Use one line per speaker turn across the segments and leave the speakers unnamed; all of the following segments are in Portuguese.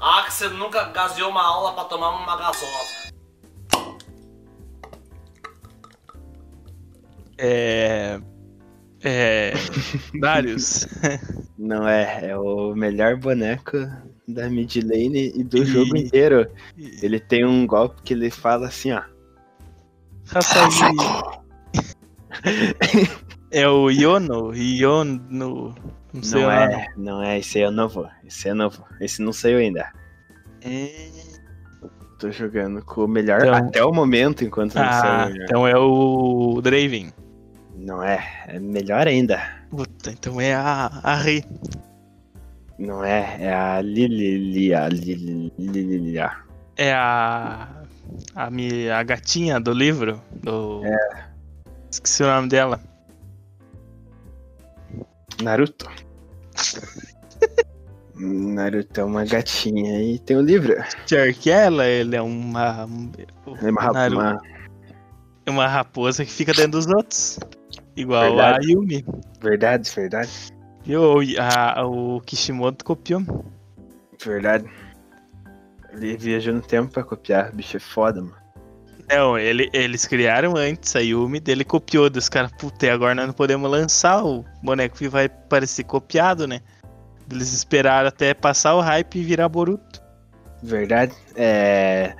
Ah, que você nunca gaseou uma aula pra tomar uma gasosa.
É. É. Darius.
Não é, é o melhor boneco da mid lane e do jogo inteiro. Ele tem um golpe que ele fala assim, ó.
Hasagi. é o Yono? Yono. Não sei
Não é, não é, esse aí é novo. Esse é novo. Esse não saiu ainda.
É.
Tô jogando com o melhor
Então-
até o momento, enquanto não
Ah,
saiu.
então é o Draven.
Não é, é melhor ainda.
Puta, então é a, a Rei.
Não é, é a Lilia. Lili- Lilia.
É a. A, mi- a gatinha do livro. Do...
É.
Esqueci o nome dela.
Naruto. Naruto é uma gatinha e tem um livro.
Pior que ela, ele é uma.
É uma,
Naruto.
uma
É uma raposa que fica dentro dos outros. Igual
Verdade.
a Yumi.
verdade, verdade,
E o, a- o Kishimoto copiou.
verdade. Ele viajou no tempo pra copiar, bicho é foda, mano.
Não, ele, eles criaram antes a Yumi, dele copiou dos caras. Puta, e agora nós não podemos lançar o boneco que vai parecer copiado, né? Eles esperaram até passar o hype e virar Boruto.
Verdade. É.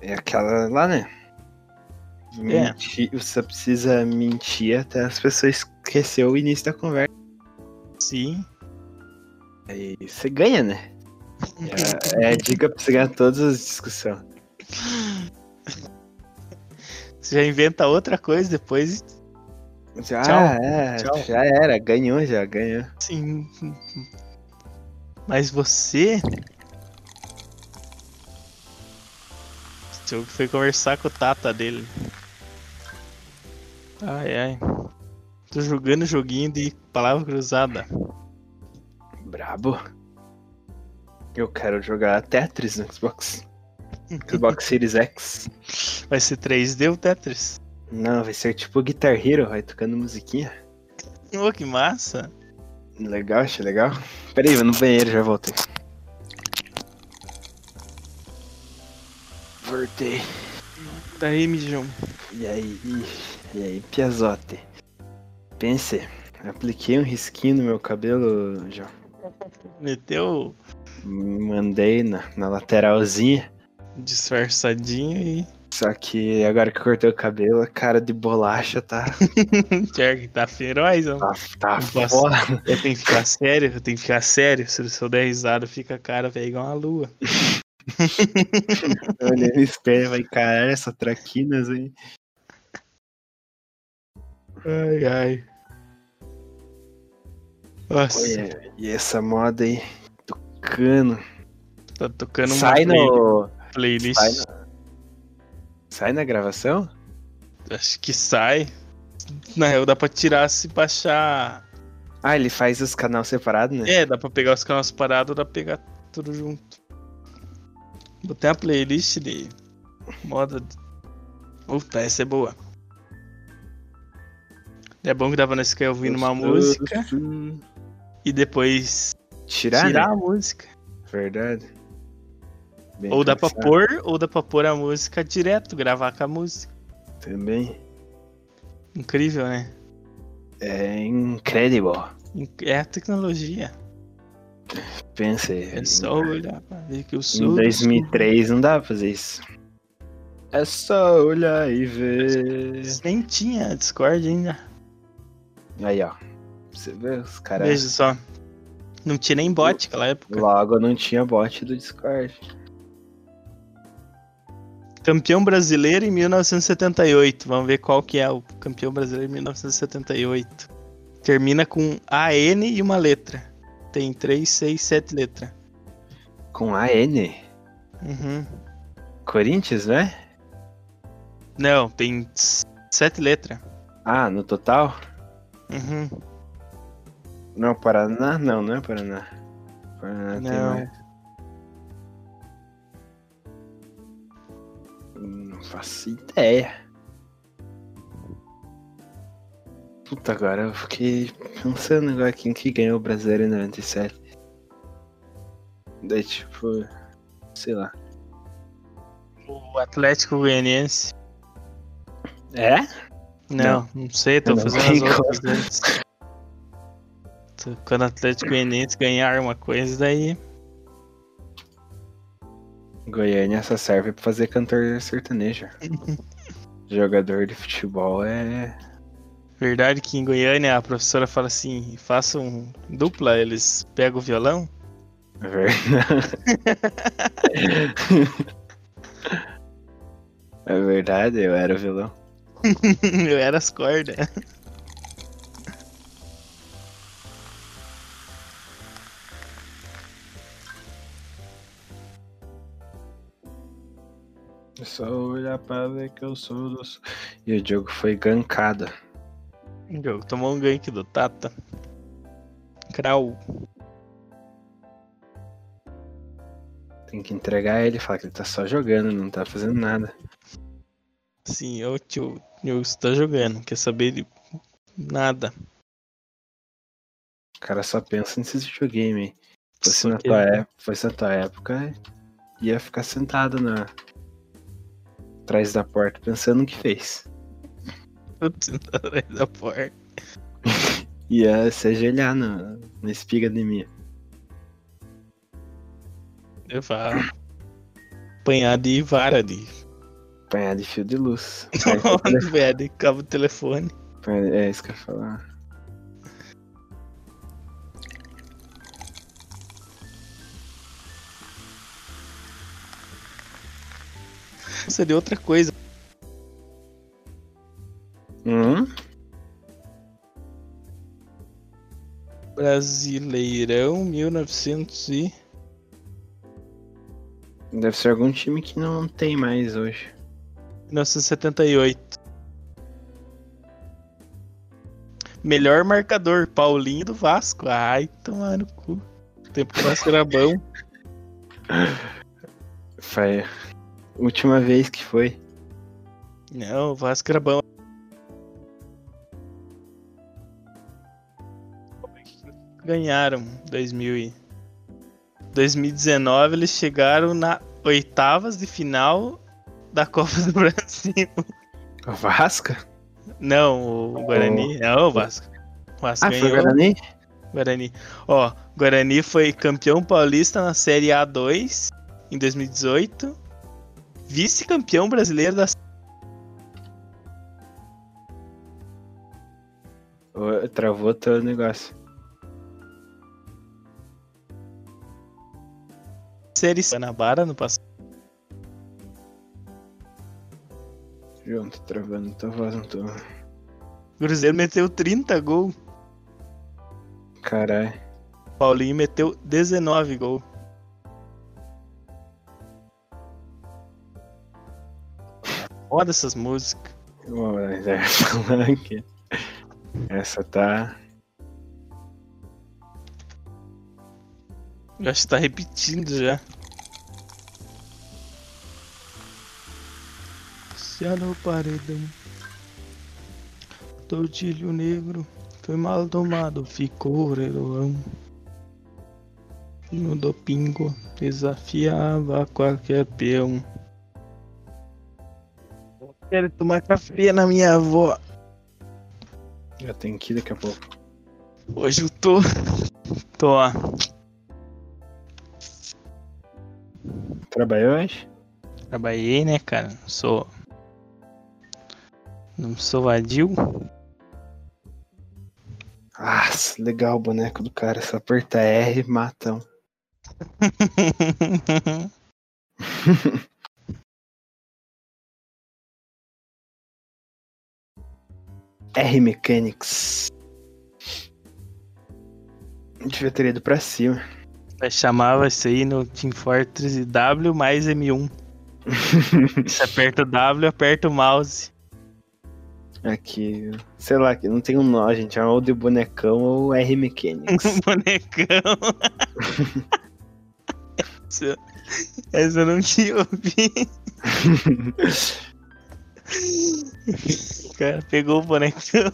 É aquela lá, né?
É.
Mentir, Você precisa mentir até as pessoas esquecer o início da conversa.
Sim.
Aí você ganha, né? É, é a dica pra você ganhar todas as discussões.
Você já inventa outra coisa depois.
Já,
Tchau.
é,
Tchau.
já era, ganhou já, ganhou.
Sim. Mas você. O jogo foi conversar com o Tata dele. Ai ai. Tô jogando joguinho de palavra cruzada.
Brabo. Eu quero jogar Tetris no Xbox. Xbox Series X.
Vai ser 3D o Tetris?
Não, vai ser tipo Guitar Hero, vai tocando musiquinha.
Oh, que massa!
Legal, achei legal. Pera aí, vou no banheiro, já voltei. Voltei.
Daí, mijão.
E aí, e aí, Piazote? Pense, apliquei um risquinho no meu cabelo, já
Meteu
mandei na, na lateralzinha.
Disfarçadinho e.
Só que agora que eu cortei o cabelo, a cara de bolacha tá,
que tá feroz, ó.
tá, tá foda.
Eu tenho que ficar sério, eu tenho que ficar sério. Se eu der risada, fica a cara, velho, igual uma lua.
Olha no espelho, vai caralho, essa traquinas aí.
Ai, ai. Nossa,
Olha, e essa moda aí, tocando.
tá tocando
Sai no.
Playlist.
Sai na, sai na gravação?
Acho que sai. Na real, dá pra tirar se baixar.
Ah, ele faz os canais separados, né?
É, dá pra pegar os canais parados, dá pra pegar tudo junto. Botei uma playlist de moda. Puta, essa é boa. É bom que pra nós ficar ouvindo uma música e depois
Tirar,
tirar
né?
a música.
Verdade. Bem
Ou dá pra pôr, ou dá pra pôr a música direto, gravar com a música.
Também.
Incrível, né?
É incredible.
É a tecnologia.
Pensa aí.
É só olhar pra ver que eu
Em
sou.
2003 não dá pra fazer isso. É só olhar e ver.
Nem tinha Discord ainda.
Aí, ó. Você vê os caras.
Veja só. Não tinha nem bot naquela época.
Logo não tinha bot do Discord.
Campeão brasileiro em 1978. Vamos ver qual que é o campeão brasileiro em 1978. Termina com AN e uma letra. Tem 3, 6, 7 letras.
Com AN.
Uhum.
Corinthians, né?
Não, tem 7 letras.
Ah, no total?
Uhum.
Não, Paraná? Não, não é Paraná. Paraná tem
Não.
mais. Não faço ideia. Puta, agora eu fiquei pensando agora quem que ganhou o Brasileiro em 97. Daí, tipo, sei lá.
O Atlético Goianiense.
É?
Não, não, sei, tô
Não
fazendo as outras antes. Quando o Atlético Goianiense ganhar uma coisa, daí.
Goiânia só serve pra fazer cantor sertanejo. Jogador de futebol é.
Verdade que em Goiânia a professora fala assim: façam dupla, eles pegam o violão.
é verdade. é verdade, eu era vilão.
Eu era as cordas.
Só olhar pra ver que eu sou do. E o jogo foi gankado.
O jogo tomou um gank do Tata. Krau.
Tem que entregar ele, falar que ele tá só jogando, não tá fazendo nada.
Sim, ô tio, eu está jogando, quer saber de nada.
O cara só pensa nesses videogame. Fosse na,
que-
tua época, fosse na tua época, ia ficar sentado na. Atrás da porta pensando no que fez.
Atrás da porta.
Ia se ajoelhar na, na espiga de mim.
Eu falo. Apanhar de vara de.
Apanhar de fio de luz. Aí,
Velho, cabo telefone.
é isso que eu ia falar.
Seria outra coisa.
Hum?
Brasileirão 1900 e.
Deve ser algum time que não tem mais hoje.
1978. Melhor marcador, Paulinho do Vasco. Ai, tomar no cu. Tempo que o Vasco era bom.
Foi última vez que foi.
Não, o Vasco era bom. Ganharam 2000 e 2019 eles chegaram na oitavas de final da Copa do Brasil.
O Vasco?
Não, o Guarani. Não, o Vasco. O Vasco
Ah, foi o
ganhou.
Guarani?
Guarani. Ó, Guarani foi campeão paulista na Série A2 em 2018. Vice-campeão brasileiro da
Travou teu negócio.
Série Guanabara no passado.
João, tô travando tua voz, não tô.
O Cruzeiro meteu 30 gols.
Caralho.
Paulinho meteu 19 gols. Foda essas músicas.
Bom, mas é falar aqui. Essa tá.
Eu acho que tá repetindo já. Se no paredão. Tordilho negro foi mal domado, ficou reloão. No dopingo desafiava qualquer peão. Quero tomar café na minha avó.
Já tem que ir daqui a pouco.
Hoje eu tô. Tô. ó.
Trabalhou hoje?
Trabalhei, né, cara? Sou. Não sou vadio.
Ah, legal o boneco do cara. Só aperta R e matam. R Mechanics. Devia ter ido pra cima.
Chamava isso aí no Team Fortress W mais M1. Você aperta o W, aperta o mouse.
Aqui, sei lá, que não tem um nó, gente. É ou de bonecão ou R Mechanics.
Bonecão. Essa- Essa eu não tinha ouvido. Cara pegou o bonecão.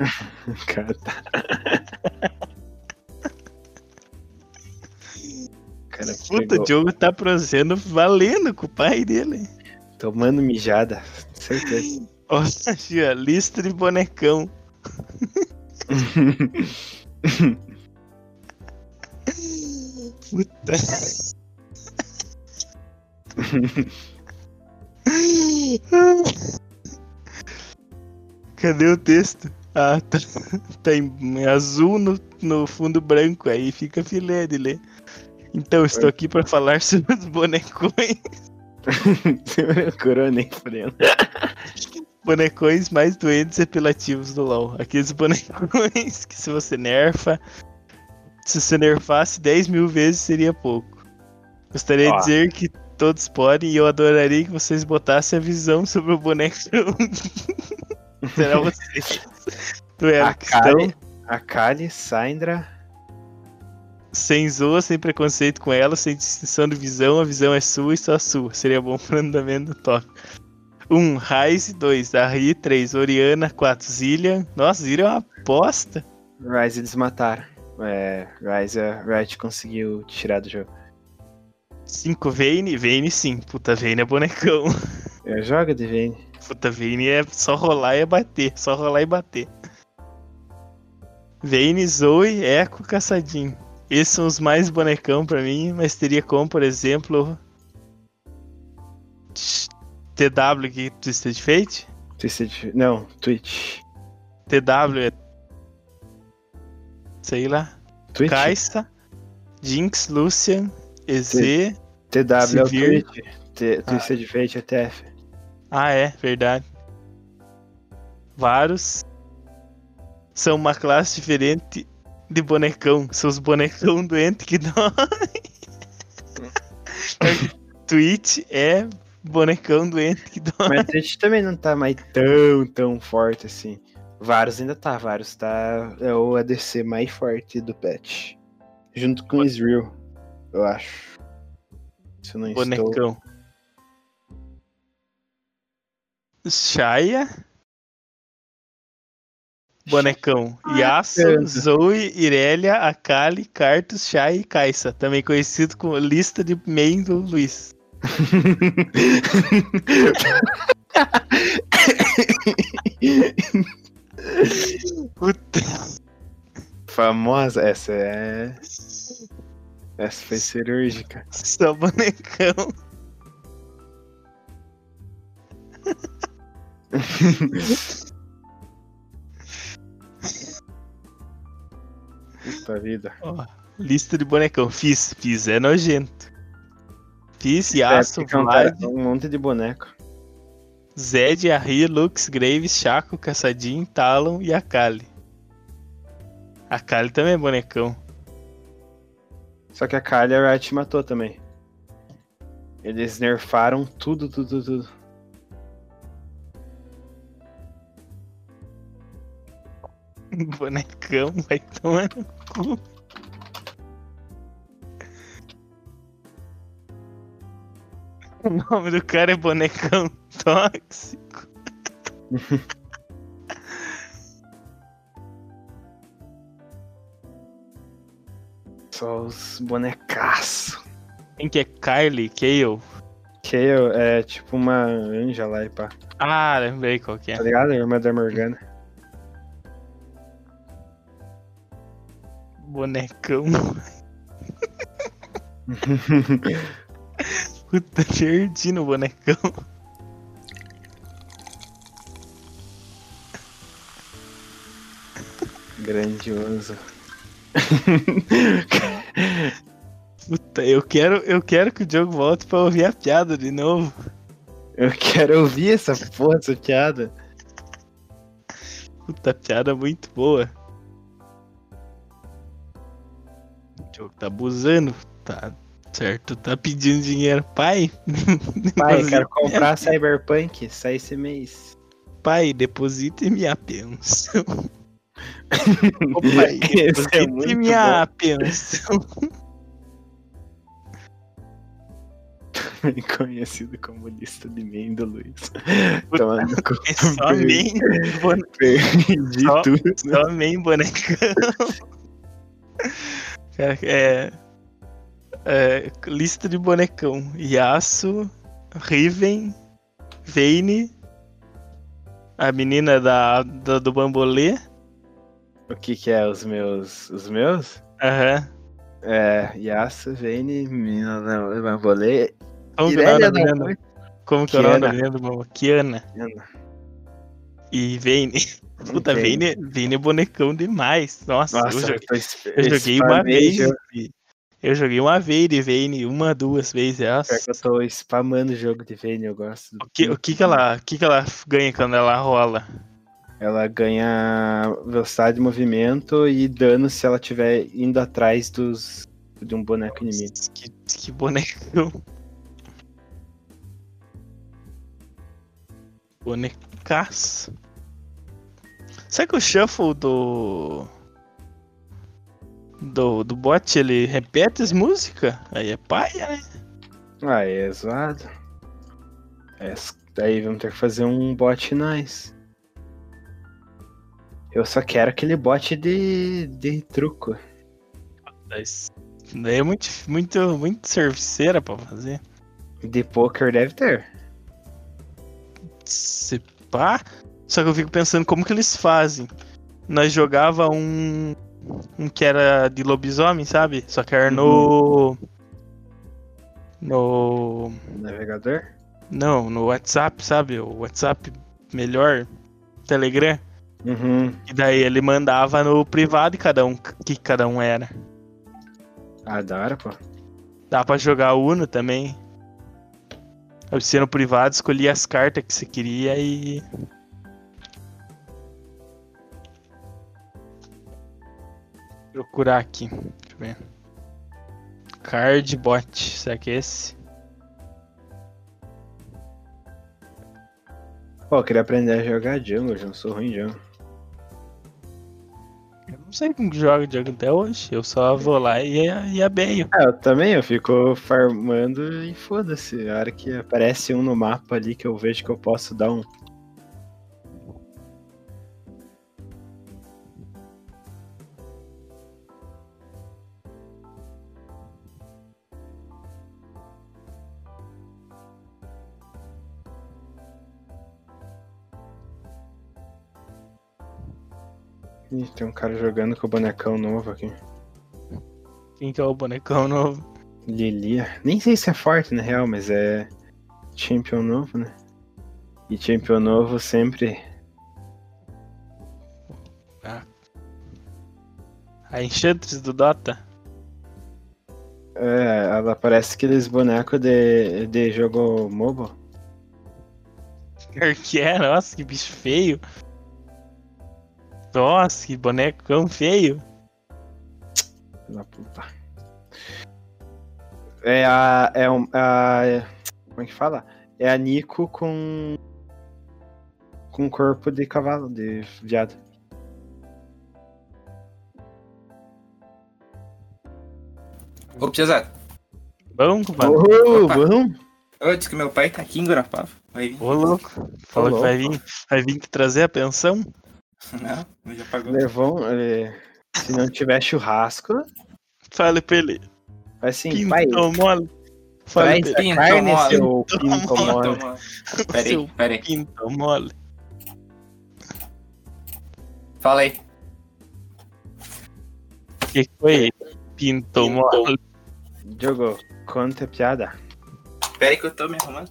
cara, tá... cara
Puta,
pegou
o Diogo tá prosendo valendo com o pai dele.
tomando mijada. Certeza.
Olha, a lista de bonecão. Puta. Cadê o texto? Ah, tá, tá em azul no, no fundo branco, aí fica filé de ler. Então, estou aqui para falar sobre os bonecões.
Curou nem freno.
bonecões mais doentes e apelativos do LoL. Aqueles bonecões que se você nerfa, se você nerfasse 10 mil vezes seria pouco. Gostaria
Ó.
de dizer que todos podem e eu adoraria que vocês botassem a visão sobre o bonecão. Será vocês? Tu é
A Kali, a Kali, Sandra.
sem zoa, sem preconceito com ela, sem distinção de visão, a visão é sua e só sua. Seria bom pro andamento do toque. 1. Um, Raiz 2. Arri 3. Oriana 4. Zillian. Nossa, Zillian é uma bosta.
Ryze eles mataram. É, Ryze, a Riot conseguiu tirar do jogo.
5. Vayne. Vayne sim. Puta, Vayne é bonecão.
Eu jogo de Vayne.
Puta, Vayne é só rolar e bater. Só rolar e bater. Vayne, Zoe, Echo, Caçadinho. Esses são os mais bonecão pra mim, mas teria como, por exemplo. TW aqui, Twisted Fate.
Twisted. Não, Twitch.
TW é. Sei lá.
Twitch?
Kaisa, Jinx, Lucian, EZ.
TW é o. Twitch. T- Twisted Fate é TF.
Ah, é, verdade. Vários são uma classe diferente de bonecão. São os bonecão doentes que dói. Twitch é bonecão doente que dói.
Mas Twitch também não tá mais tão, tão forte assim. Varus ainda tá. Varus tá. É o ADC mais forte do patch. Junto com Israel, eu acho. Se não estou.
Shaya. Bonecão. Yasuo,
caramba.
Zoe, Irelia, Akali, Kartus, Shai e Kaisa. Também conhecido como lista de main do Luiz. Puta.
Famosa, essa é. Essa foi cirúrgica.
Só bonecão.
Puta vida.
Lista de bonecão. Fiz, fiz, é nojento. Fiz, Yasuo, Vlad,
um monte de boneco.
Zed, Ahri, Lux, Graves, Chaco, Caçadinho, Talon e Akali. Akali também é bonecão.
Só que a Kali a Riot matou também. Eles nerfaram tudo, tudo, tudo.
Bonecão, vai tomar no cu. O nome do cara é Bonecão Tóxico.
Só os bonecaço.
Quem que é Kylie? Kayle?
Kayle é tipo uma anja lá e pá.
Ah, lembrei qual que é.
Tá ligado? A irmã da Morgana.
Bonecão. Puta, perdi no bonecão.
Grandioso.
Puta, eu quero, eu quero que o jogo volte pra ouvir a piada de novo.
Eu quero ouvir essa porra, essa piada.
Puta, piada muito boa. O jogo tá abusando, tá certo? Tá pedindo dinheiro. Pai,
Pai, quero comprar Cyberpunk, sai esse mês.
pai, deposite minha pensão. Ô, pai,
é
deposite
muito
minha pensão.
Também conhecido como lista de main do Luiz. Tomando.
É só main, bone-
Perdi
Só-
tudo.
só main bonecão. Cara, é... É, lista de bonecão. Yasuo, Riven, Vayne, a menina da, da- do bambolê.
O que que é os meus. Os meus?
Aham.
É, Yasuo, Vayne, Mina, não, Bambolê.
Como que é menina?
foi?
Como que é o nome da menina do bambolê? Kiana.
Kiana.
E Vayne. Puta.
Vayne,
Vayne é bonecão demais. Nossa,
Nossa,
eu joguei, eu joguei uma vez. Eu joguei uma vez de Vayne, uma, duas vezes. Nossa.
Eu tô spamando o jogo de Vayne, eu gosto.
O que, o que que ela, que que ela ganha quando ela rola?
Ela ganha velocidade de movimento e dano se ela estiver indo atrás dos de um boneco inimigo.
Que, que bonecão. Bonecaço. Será que o shuffle do. Do, do bot ele repete as músicas? Aí é paia, né?
Ah, é zoado. É, daí vamos ter que fazer um bot nice. Eu só quero aquele bot de, de truco.
Mas Daí é muito, muito, muito serviceira pra fazer.
De poker deve ter.
Se pá. Só que eu fico pensando como que eles fazem. Nós jogava um. Um que era de lobisomem, sabe? Só que era no. No.
Navegador?
Não, no WhatsApp, sabe? O WhatsApp melhor. Telegram.
Uhum.
E daí ele mandava no privado cada um que cada um era.
Ah, da hora, pô.
Dá pra jogar Uno também. Você no privado escolhia as cartas que você queria e. Procurar aqui. Deixa eu ver. Cardbot. Será que é esse?
Pô, eu queria aprender a jogar jungle, eu não sou ruim em jungle.
Eu não sei como que joga Django até hoje. Eu só vou lá e, e abeio.
Ah, eu também, eu fico farmando e foda-se. A hora que aparece um no mapa ali que eu vejo que eu posso dar um. Ih, tem um cara jogando com o bonecão novo aqui.
Quem que é o bonecão novo?
Lilia. Nem sei se é forte na real, mas é champion novo, né? E champion novo sempre.
A Enchantress do Dota?
É, ela parece aqueles bonecos de, de jogo mobile.
Pior que é, nossa, que bicho feio. Nossa, que bonecão feio.
Da puta. É a. É um, a. Como é que fala? É a Nico com. Com corpo de cavalo, de viado.
Ô, Piazada,
Bom, compadre.
Bom!
eu disse que meu pai tá aqui em Guarapava. Vai vir.
Ô, louco. Falou que vai vir, vai vir que trazer a pensão?
Não, já pagou.
Levou. é, se não tiver churrasco,
Fale pra ele.
vai pai.
Pinto mole. Fale pra ele.
Pinto
carne,
mole.
seu pinto mole.
Peraí, peraí.
pinto mole.
Fala aí.
O que foi? Pinto mole.
Diogo, conta piada.
Peraí que eu tô me arrumando.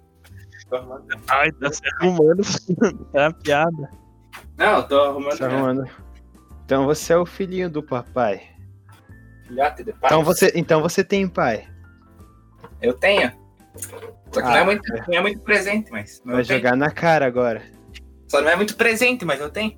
Tô arrumando.
Ai, tá se arrumando. tá uma piada.
Não, eu tô arrumando.
Tá arrumando. Então você é o filhinho do papai.
filhote de pai.
Então você, então você tem pai.
Eu tenho. Só que não,
Ah,
é muito, não é muito presente, mas.
Vai
tenho.
jogar na cara agora.
Só não é muito presente, mas eu tenho.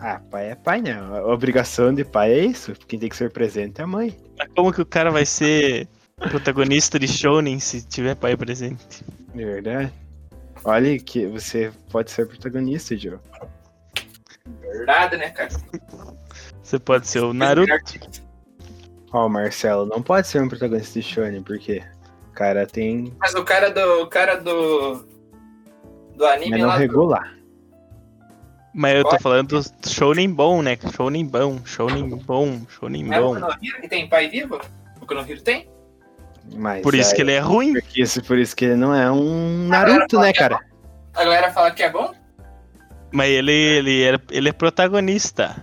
Ah, pai é pai, né? A obrigação de pai é isso. Quem tem que ser presente é a mãe.
Mas como que o cara vai ser protagonista de Shonen se tiver pai presente?
De verdade. Olha que você pode ser protagonista, Joe.
Verdade, né, cara?
Você pode ser o Naruto.
Ó, o Marcelo não pode ser um protagonista de Shonen, porque o cara tem.
Mas o cara do. O cara do. Do anime
Mas não
lá. do-
regular.
Mas eu tô
Pode.
falando do Shonen bom, né? Shonen bom, Shonen bom, Shonen
É o
bom.
Konohira que tem pai vivo? Boku no Hero tem.
Mas
Por isso
aí-
que ele é ruim.
Por isso, por isso que ele não é um Naruto, né, cara?
A galera fala que é bom.
Mas ele, ele, é, ele é protagonista.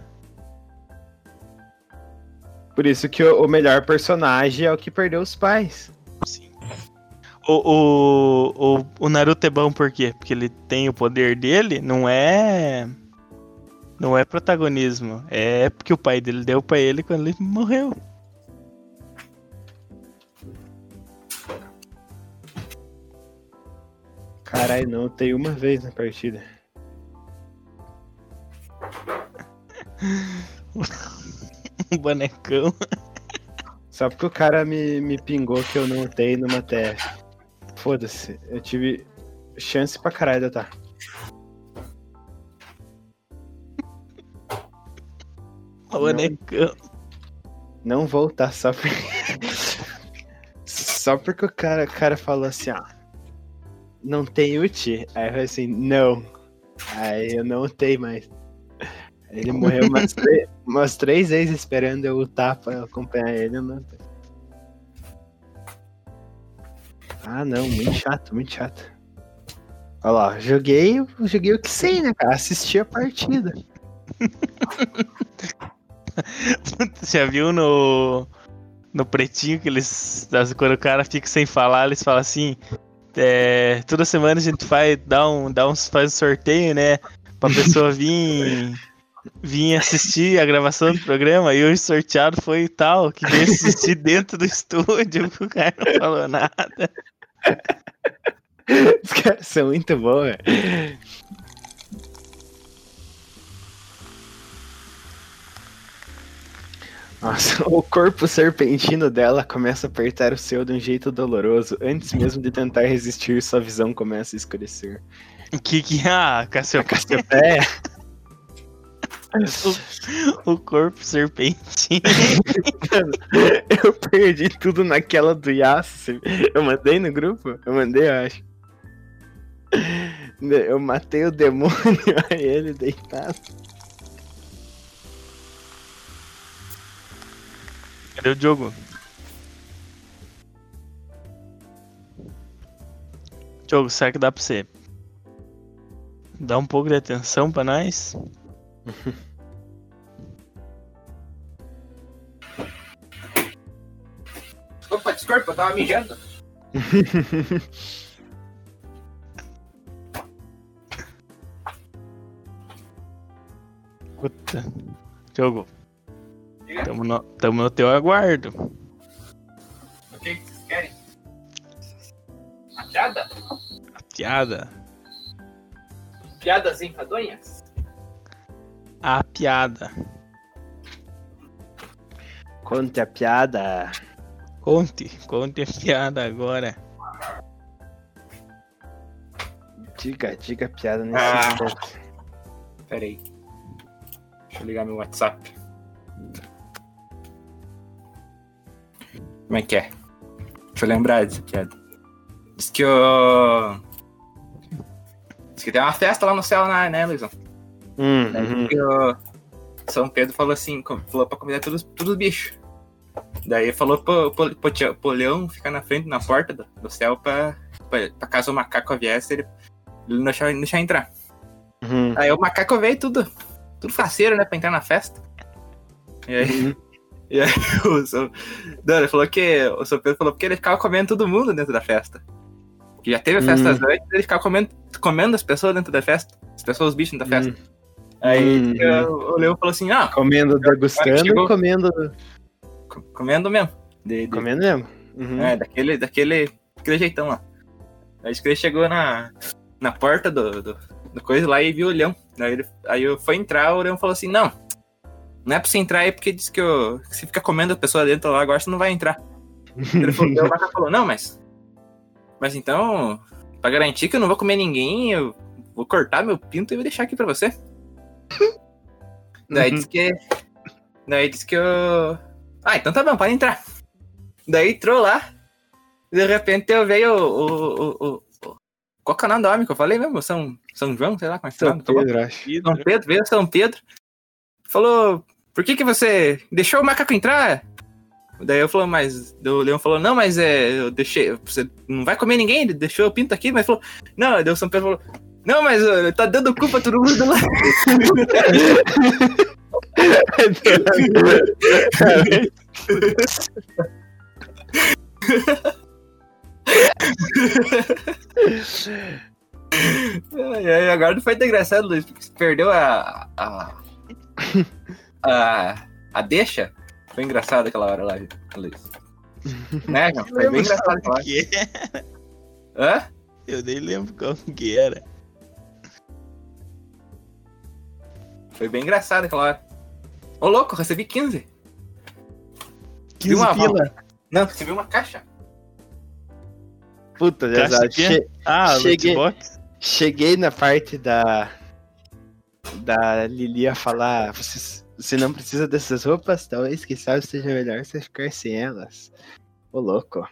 Por isso que o, o melhor personagem é o que perdeu os pais.
Sim. O, o, o, o Naruto é bom por quê? Porque ele tem o poder dele, não é. Não é protagonismo. É porque o pai dele deu pra ele quando ele morreu.
Caralho, não, tenho uma vez na partida.
Um bonecão.
Só porque o cara me, me pingou que eu não tenho numa TF. Foda-se, eu tive chance pra caralho de eu tá.
Um bonecão.
Não voltar só porque. só porque o cara, o cara falou assim, ó. Não tem ult? Aí eu falei assim, não. Aí eu não tenho mais. Ele morreu umas, três, umas três vezes esperando eu lutar pra acompanhar ele. Eu não tenho. Ah não, muito chato, muito chato. Olha lá, joguei, joguei o que sei, né, cara? Assisti a partida.
Você já viu no. No pretinho que eles. Quando o cara fica sem falar, eles falam assim. É, toda semana a gente faz, dá um, dá uns, faz um sorteio, né? Pra pessoa vir. vir assistir a gravação do programa. E hoje sorteado foi tal, que veio assistir dentro do estúdio, o cara não falou nada.
Os caras são muito bons, velho. Nossa, o corpo serpentino dela começa a apertar o seu de um jeito doloroso. Antes mesmo de tentar resistir, sua visão começa a escurecer.
O que que. Ah, Cassiopeia.
Cassiopeia,
O corpo serpentinho.
eu perdi tudo naquela do Yasuo. Eu mandei no grupo? Eu mandei, eu acho. Eu matei o demônio, aí ele deitado.
Cadê o Diogo? Diogo, será que dá pra você dar um pouco de atenção pra nós?
Opa, desculpa, eu tava mijando.
Puta. Diogo. Tamo no, tamo no teu aguardo.
O que que vocês querem? Uma piada?
A piada.
Piadas enfadonhas?
A piada.
Conte a piada.
Conte, conte a piada agora.
Diga, diga a piada nesse
Ah.
instante.
Pera aí. Deixa eu ligar meu WhatsApp. Como é que é? Deixa eu lembrar dessa piada. Diz que o. Diz que tem uma festa lá no céu, né, né Luizão?
Hum,
Daí
uhum.
que o São Pedro falou assim, falou pra convidar todos, todos os bichos. Daí falou pro, pro, pro, pro leão ficar na frente, na porta do, do céu pra, pra, pra caso o macaco viesse, ele, ele não deixar, não deixar entrar.
Uhum.
Aí o macaco veio tudo, tudo faceiro, né, pra entrar na festa. E aí,
Uhum.
E aí o, São- não, ele falou que, o São Pedro falou que ele ficava comendo todo mundo dentro da festa. Que já teve festas
Uhum.
antes, ele ficava comendo, comendo as pessoas dentro da festa. As pessoas, os bichos dentro da festa.
Uhum.
Aí
Uhum.
o, o leão falou assim, ah,
Comendo, degustando
Chegou.
comendo.
Co- comendo mesmo. De, de-
Comendo mesmo. Uhum.
é, daquele, daquele, daquele jeitão lá. Aí ele chegou na, na porta do, do, do coisa lá e viu o leão. Aí, ele, aí eu foi entrar, o leão falou assim, não, não é pra você entrar aí porque disse que, eu, que você fica comendo a pessoa dentro lá, agora você não vai entrar. Ele falou, o falou, não, mas. Mas então, pra garantir que eu não vou comer ninguém, eu vou cortar meu pinto e vou deixar aqui pra você. Daí
Uhum.
disse que. Daí disse que eu. Ah, então tá bom, pode entrar. Daí entrou lá. De repente eu veio o. o, o, o- qual que é o nome do homem que eu falei mesmo? São, São João, sei lá como é que
São? Pedro, acho.
São Pedro, veio São Pedro. Falou, por que que você deixou o macaco entrar? Daí eu falou, mas. O Leão falou, não, mas é. Eu deixei. Você não vai comer ninguém? Deixou o pinto aqui, mas falou. Não, o São Pedro falou. Não, mas tá dando culpa todo mundo lá. E aí, agora não foi engraçado, Luiz, porque você perdeu a. a. a, a deixa. Foi engraçado aquela hora lá, Luiz. Né, João? Foi bem engraçado aquela hora.
que
Hã?
Eu nem lembro qual que era.
Foi bem engraçado aquela hora. Ô, louco, recebi 15.
15
uma
pila.
Não, recebi uma caixa.
Puta,
Caixa
che-
Ah,
Cheguei. cheguei na parte da. Da Lilia falar. Você, você não precisa dessas roupas? Talvez, quem sabe, seja melhor você ficar sem elas. Ô, louco.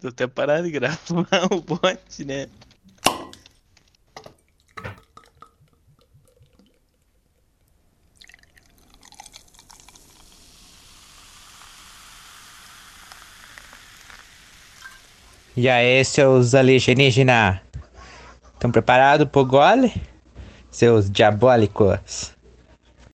Tô até parado de gravar o bot, né?
E aí, seus alienígenas? Estão preparados pro gole? Seus diabólicos.